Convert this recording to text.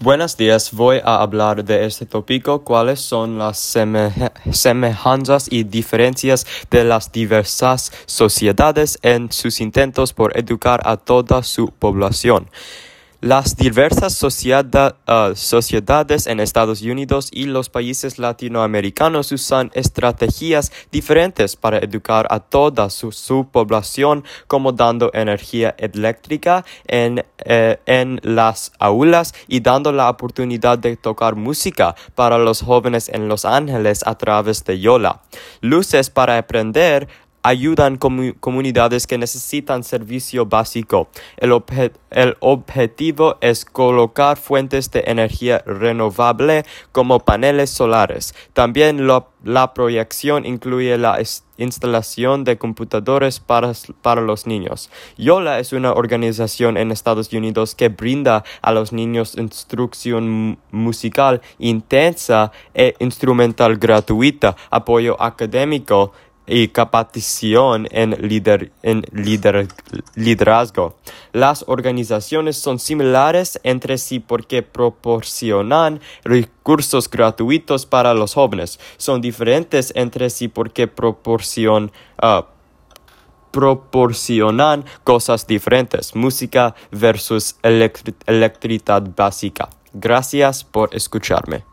Buenos días, voy a hablar de este tópico, cuáles son las semejanzas y diferencias de las diversas sociedades en sus intentos por educar a toda su población. Las diversas uh, sociedades en Estados Unidos y los países latinoamericanos usan estrategias diferentes para educar a toda su, población, como dando energía eléctrica en, eh, en las aulas y dando la oportunidad de tocar música para los jóvenes en Los Ángeles a través de Yola. Luces para aprender ayudan comunidades que necesitan servicio básico. El, objetivo es colocar fuentes de energía renovable como paneles solares. También la proyección incluye la instalación de computadores para, para los niños. YOLA es una organización en Estados Unidos que brinda a los niños instrucción musical intensa e instrumental gratuita, apoyo académico, y capacitación en, en liderazgo. Las organizaciones son similares entre sí porque proporcionan recursos gratuitos para los jóvenes. Son diferentes entre sí porque proporcionan ah, proporcionan cosas diferentes, música versus electricidad básica. Gracias por escucharme.